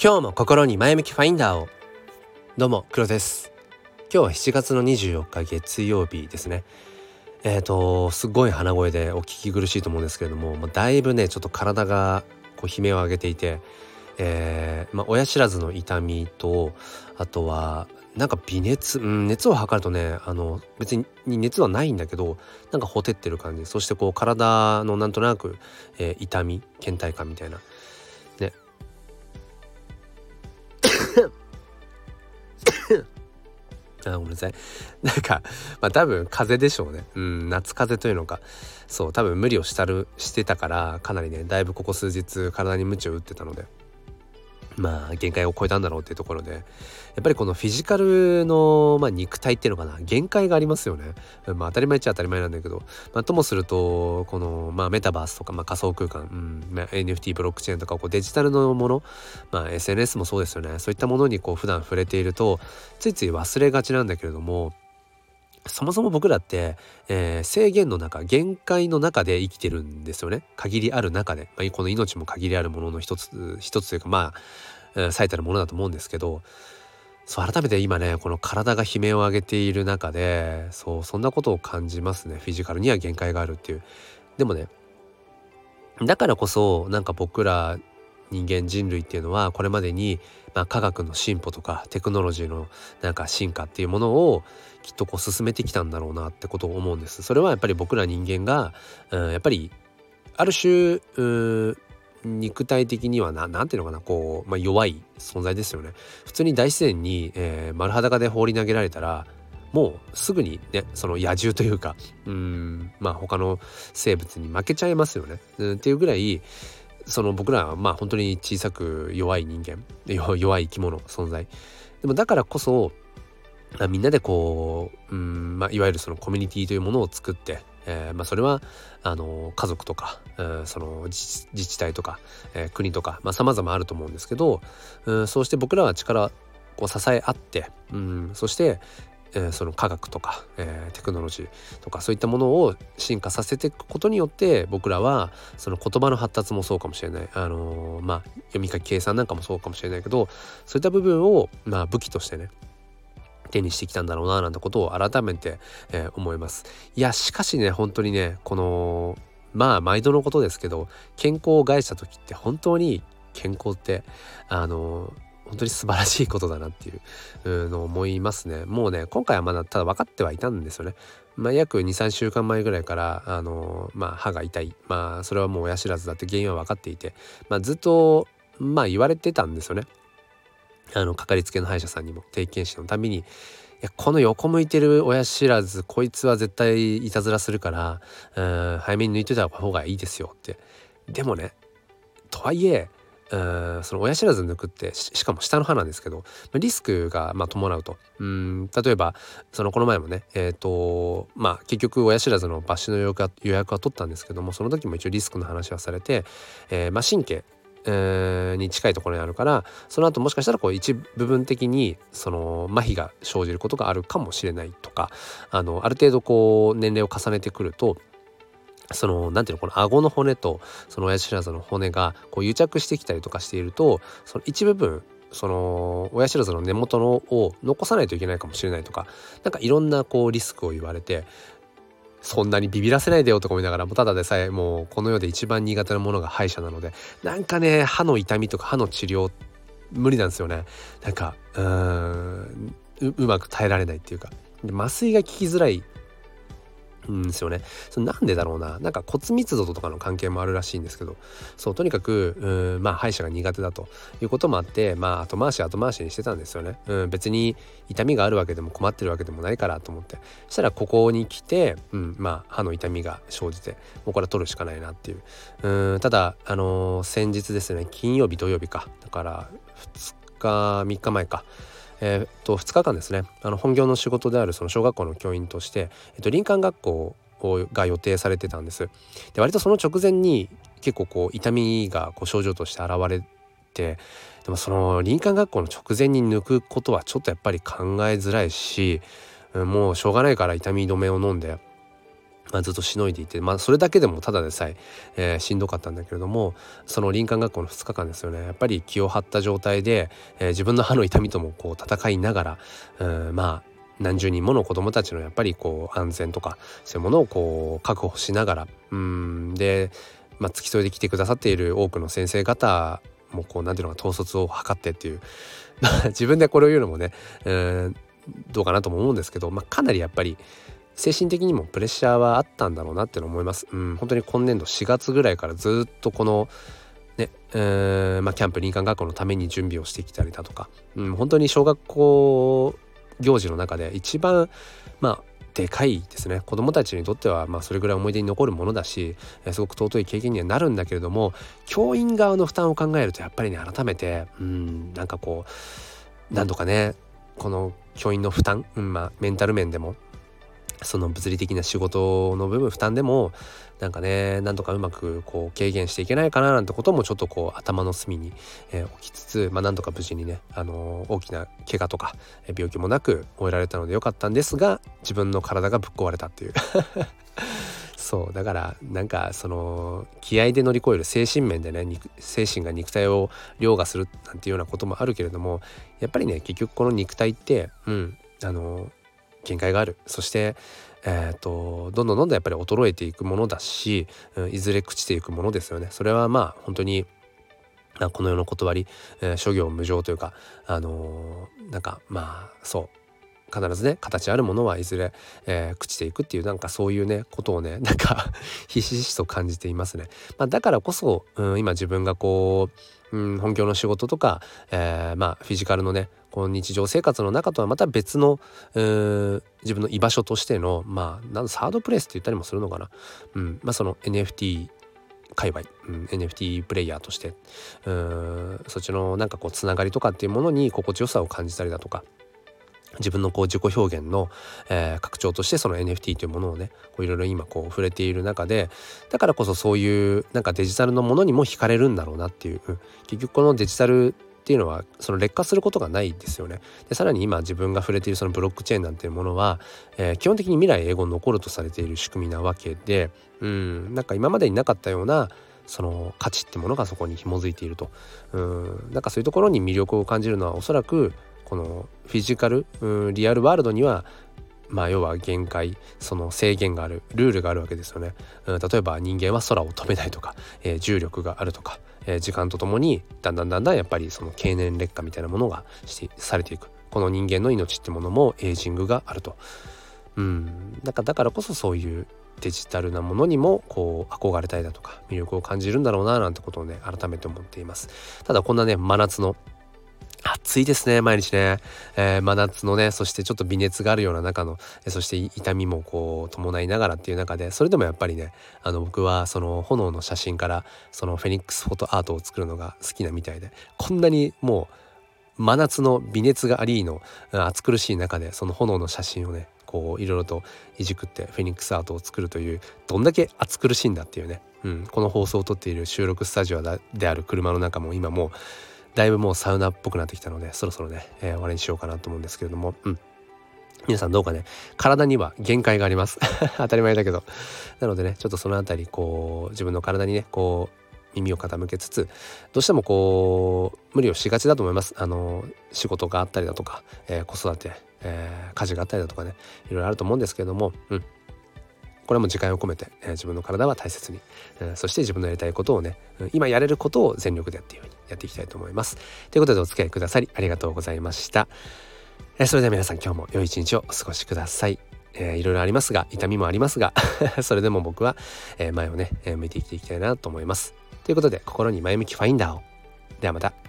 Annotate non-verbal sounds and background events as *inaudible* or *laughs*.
今日も心に前向きファインダーを。どうも黒です。今日は7月の24日月曜日ですね。えっ、ー、とすごい鼻声でお聞き苦しいと思うんですけれども、まあ、だいぶねちょっと体がこう悲鳴を上げていてえー、まあ、親知らずの痛みとあとはなんか微熱、うん、熱を測るとねあの別に熱はないんだけどなんかほてってる感じ。そしてこう体のなんとなく、えー、痛み倦怠感みたいな *laughs* あごめんなさい。なんかまあ多分風邪でしょうね。うん夏風邪というのか。そう多分無理をしたるしてたからかなりねだいぶここ数日体に鞭を打ってたので。まあ限界を超えたんだろうっていうところでやっぱりこのフィジカルの、まあ、肉体っていうのかな限界がありますよね。まあ当たり前っちゃ当たり前なんだけど、まあ、ともするとこの、まあ、メタバースとか、まあ、仮想空間、うんまあ、NFT ブロックチェーンとかこうデジタルのもの、まあ、SNS もそうですよねそういったものにこう普段触れているとついつい忘れがちなんだけれどもそもそも僕らって、えー、制限の中限界の中で生きてるんですよね。限りある中で、まあ、この命も限りあるものの一つ一つというかまあ最たるものだと思うんですけどそう改めて今ねこの体が悲鳴を上げている中でそうそんなことを感じますね。フィジカルには限界があるっていう。でもねだからこそなんか僕ら人間人類っていうのはこれまでに、まあ、科学の進歩とかテクノロジーのなんか進化っていうものをきっとこう進めてきたんだろうなってことを思うんです。それはやっぱり僕ら人間が、うん、やっぱりある種肉体的にはな何ていうのかなこう、まあ、弱い存在ですよね。普通に大自然に、えー、丸裸で放り投げられたらもうすぐにねその野獣というかうんまあ他の生物に負けちゃいますよね。うん、っていうぐらいその僕らはまあ本当に小さく弱い人間弱い生き物存在。でもだからこそみんなでこう、うんまあ、いわゆるそのコミュニティというものを作って、えーまあ、それはあの家族とか、えー、その自治体とか、えー、国とかさまざ、まあ、あると思うんですけど、うん、そうして僕らは力を支え合って、うん、そしてえー、その科学とか、えー、テクノロジーとかそういったものを進化させていくことによって僕らはその言葉の発達もそうかもしれない、あのー、まあ、読み書き計算なんかもそうかもしれないけどそういった部分を、まあ、武器としてね手にしてきたんだろうななんてことを改めて、えー、思います。いやしかしね本当にねこのまあ毎度のことですけど健康を害した時って本当に健康ってあのー本当に素晴らしいことだなっていうのを思いますね。もうね今回はまだただ分かってはいたんですよね。まあ、約23週間前ぐらいからあのまあ、歯が痛いまあそれはもう親知らずだって原因は分かっていて、まあ、ずっとまあ言われてたんですよね。あのかかりつけの歯医者さんにも定期検診のたびにいやこの横向いてる親知らずこいつは絶対いたずらするからうん早めに抜いといた方がいいですよってでもねとはいえうんその親知らず抜くってしかも下の歯なんですけどリスクがまあ伴うと。うん例えばそのこの前もねえっ、ー、とまあ結局親知らずの抜歯の予約は予約は取ったんですけどもその時も一応リスクの話はされて、えー、まあ神経え、に近いところにあるからその後もしかしたらこう一部分的にその麻痺が生じることがあるかもしれないとかあのある程度こう年齢を重ねてくるとその何ていうのこの顎の骨とその親知らずの骨がこう癒着してきたりとかしているとその一部分その親知らずの根元のを残さないといけないかもしれないとか何かいろんなこうリスクを言われてそんなにビビらせないでよとか思いながらもただでさえもうこの世で一番苦手なものが歯医者なのでなんかね歯の痛みとか歯の治療無理なんですよね。なんかうんうまく耐えられないっていうか。麻酔が効きづらいんですよね。そなんでだろうな。なんか骨密度とかの関係もあるらしいんですけど、そう、とにかく、うん、まあ歯医者が苦手だということもあって、まあ後回し後回しにしてたんですよね。うん、別に痛みがあるわけでも困ってるわけでもないからと思って。そしたらここに来て、うん、まあ歯の痛みが生じて、もうこれは取るしかないなっていう。うん、ただ、あのー、先日ですね、金曜日土曜日か。だから2日、3日前か。えー、っと2日間ですねあの本業の仕事であるその小学校の教員として、えっと、林間学校が予定されてたんです。で割とその直前に結構こう痛みがこう症状として現れてでもその林間学校の直前に抜くことはちょっとやっぱり考えづらいしもうしょうがないから痛み止めを飲んでまあ、ずっとしのいでいて、まあ、それだけでもただでさええー、しんどかったんだけれどもその林間学校の2日間ですよね。やっぱり気を張った状態で、えー、自分の歯の痛みともこう戦いながら、うん、まあ何十人もの子どもたちのやっぱりこう安全とかそういうものをこう確保しながらうんで、まあ、付き添いで来てくださっている多くの先生方もこう何ていうのか統率を図ってっていう。*laughs* 自分でこれを言うのもねうんどうかなとも思うんですけど、まあ、かなりやっぱり精神的にもプレッシャーはあったんだろうなって思います。うん、本当に今年度4月ぐらいからずっとこのね、えー、まあ、キャンプ林間学校のために準備をしてきたりだとか、うん、本当に小学校行事の中で一番まあでかいですね子どもたちにとってはまあそれぐらい思い出に残るものだし、すごく尊い経験にはなるんだけれども教員側の負担を考えるとやっぱりね改めてうんなんかこうなんとかねこの教員の負担、うんまあ、メンタル面でもその物理的な仕事の部分負担でもなんかねなんとかうまくこう軽減していけないかななんてこともちょっとこう頭の隅に、えー、置きつつ、まあ、なんとか無事にね、あのー、大きな怪我とか、病気もなく終えられたのでよかったんですが自分の体がぶっ壊れたっていう。*laughs* そうだからなんかその気合で乗り越える精神面でね精神が肉体を凌駕するなんていうようなこともあるけれどもやっぱりね結局この肉体ってうんあの限界があるそしてえーと、どんどんどんどんやっぱり衰えていくものだし、うん、いずれ朽ちていくものですよね。それはまあ本当にこの世の断り、えー、諸行無常というかあのー、なんかまあそう必ずね形あるものはいずれ、えー、朽ちていくっていうなんかそういうねことをね *laughs* なんかひしひしと感じていますね。まあ、だからこそ、うん、今自分がこう、うん、本業の仕事とか、えー、まあフィジカルのねこの日常生活の中とはまた別の自分の居場所としてのまあなんサードプレイスって言ったりもするのかな、うんまあ、その NFT 界隈、うん、NFT プレイヤーとしてうんそっちのなんかこうつながりとかっていうものに心地よさを感じたりだとか自分のこう自己表現の、えー、拡張としてその NFT というものをねいろいろ今こう触れている中でだからこそそういうなんかデジタルのものにも惹かれるんだろうなっていう、結局このデジタルっていうのはその劣化することがないですよね。でさらに今自分が触れているそのブロックチェーンなんていうものは、えー、基本的に未来英語に残るとされている仕組みなわけでうんなんか今までになかったようなその価値ってものがそこに紐づいているとうんなんかそういうところに魅力を感じるのはおそらくこのフィジカルうんリアルワールドにはまあ要は限界その制限があるルールがあるわけですよね、うん、例えば人間は空を飛べないとか、えー、重力があるとか、えー、時間とともにだんだんだんだんやっぱりその経年劣化みたいなものがしてされていく。この人間の命ってものもエイジングがあると。うん。だからだからこそそういうデジタルなものにもこう憧れたいだとか魅力を感じるんだろうななんてことをね改めて思っています。ただこんなね真夏の暑いですね、毎日ね。えー、真夏のね、そしてちょっと微熱があるような中の、えそして痛みもこう伴いながらっていう中で、それでもやっぱりね、あの僕はその炎の写真からそのフェニックスフォトアートを作るのが好きなみたいで、こんなにもう真夏の微熱がありの暑苦しい中でその炎の写真をね、こういろいろといじくってフェニックスアートを作るというどんだけ暑苦しいんだっていうね、うん、この放送を撮っている収録スタジオである車の中も今もうだいぶもうサウナっぽくなってきたのでそろそろね、えー、終わりにしようかなと思うんですけれども。うん。皆さんどうかね。体には限界があります。*laughs* 当たり前だけど。なのでねちょっとその辺りこう自分の体にねこう耳を傾けつつどうしてもこう無理をしがちだと思います。あの仕事があったりだとか、えー、子育て、えー、家事があったりだとかねいろいろあると思うんですけれども。うん。これも時間を込めて、え、自分の体は大切に、うん、そして自分のやりたいことをね、今やれることを全力でっていうふうにやっていきたいと思います。ということでお付き合いくださりありがとうございました。え、それでは皆さん今日も良い一日をお過ごしください。えー、いろいろありますが痛みもありますが *laughs* それでも僕は、え、前をね、え、向いて生きていきたいなと思います。ということで心に前向きファインダーを。ではまた。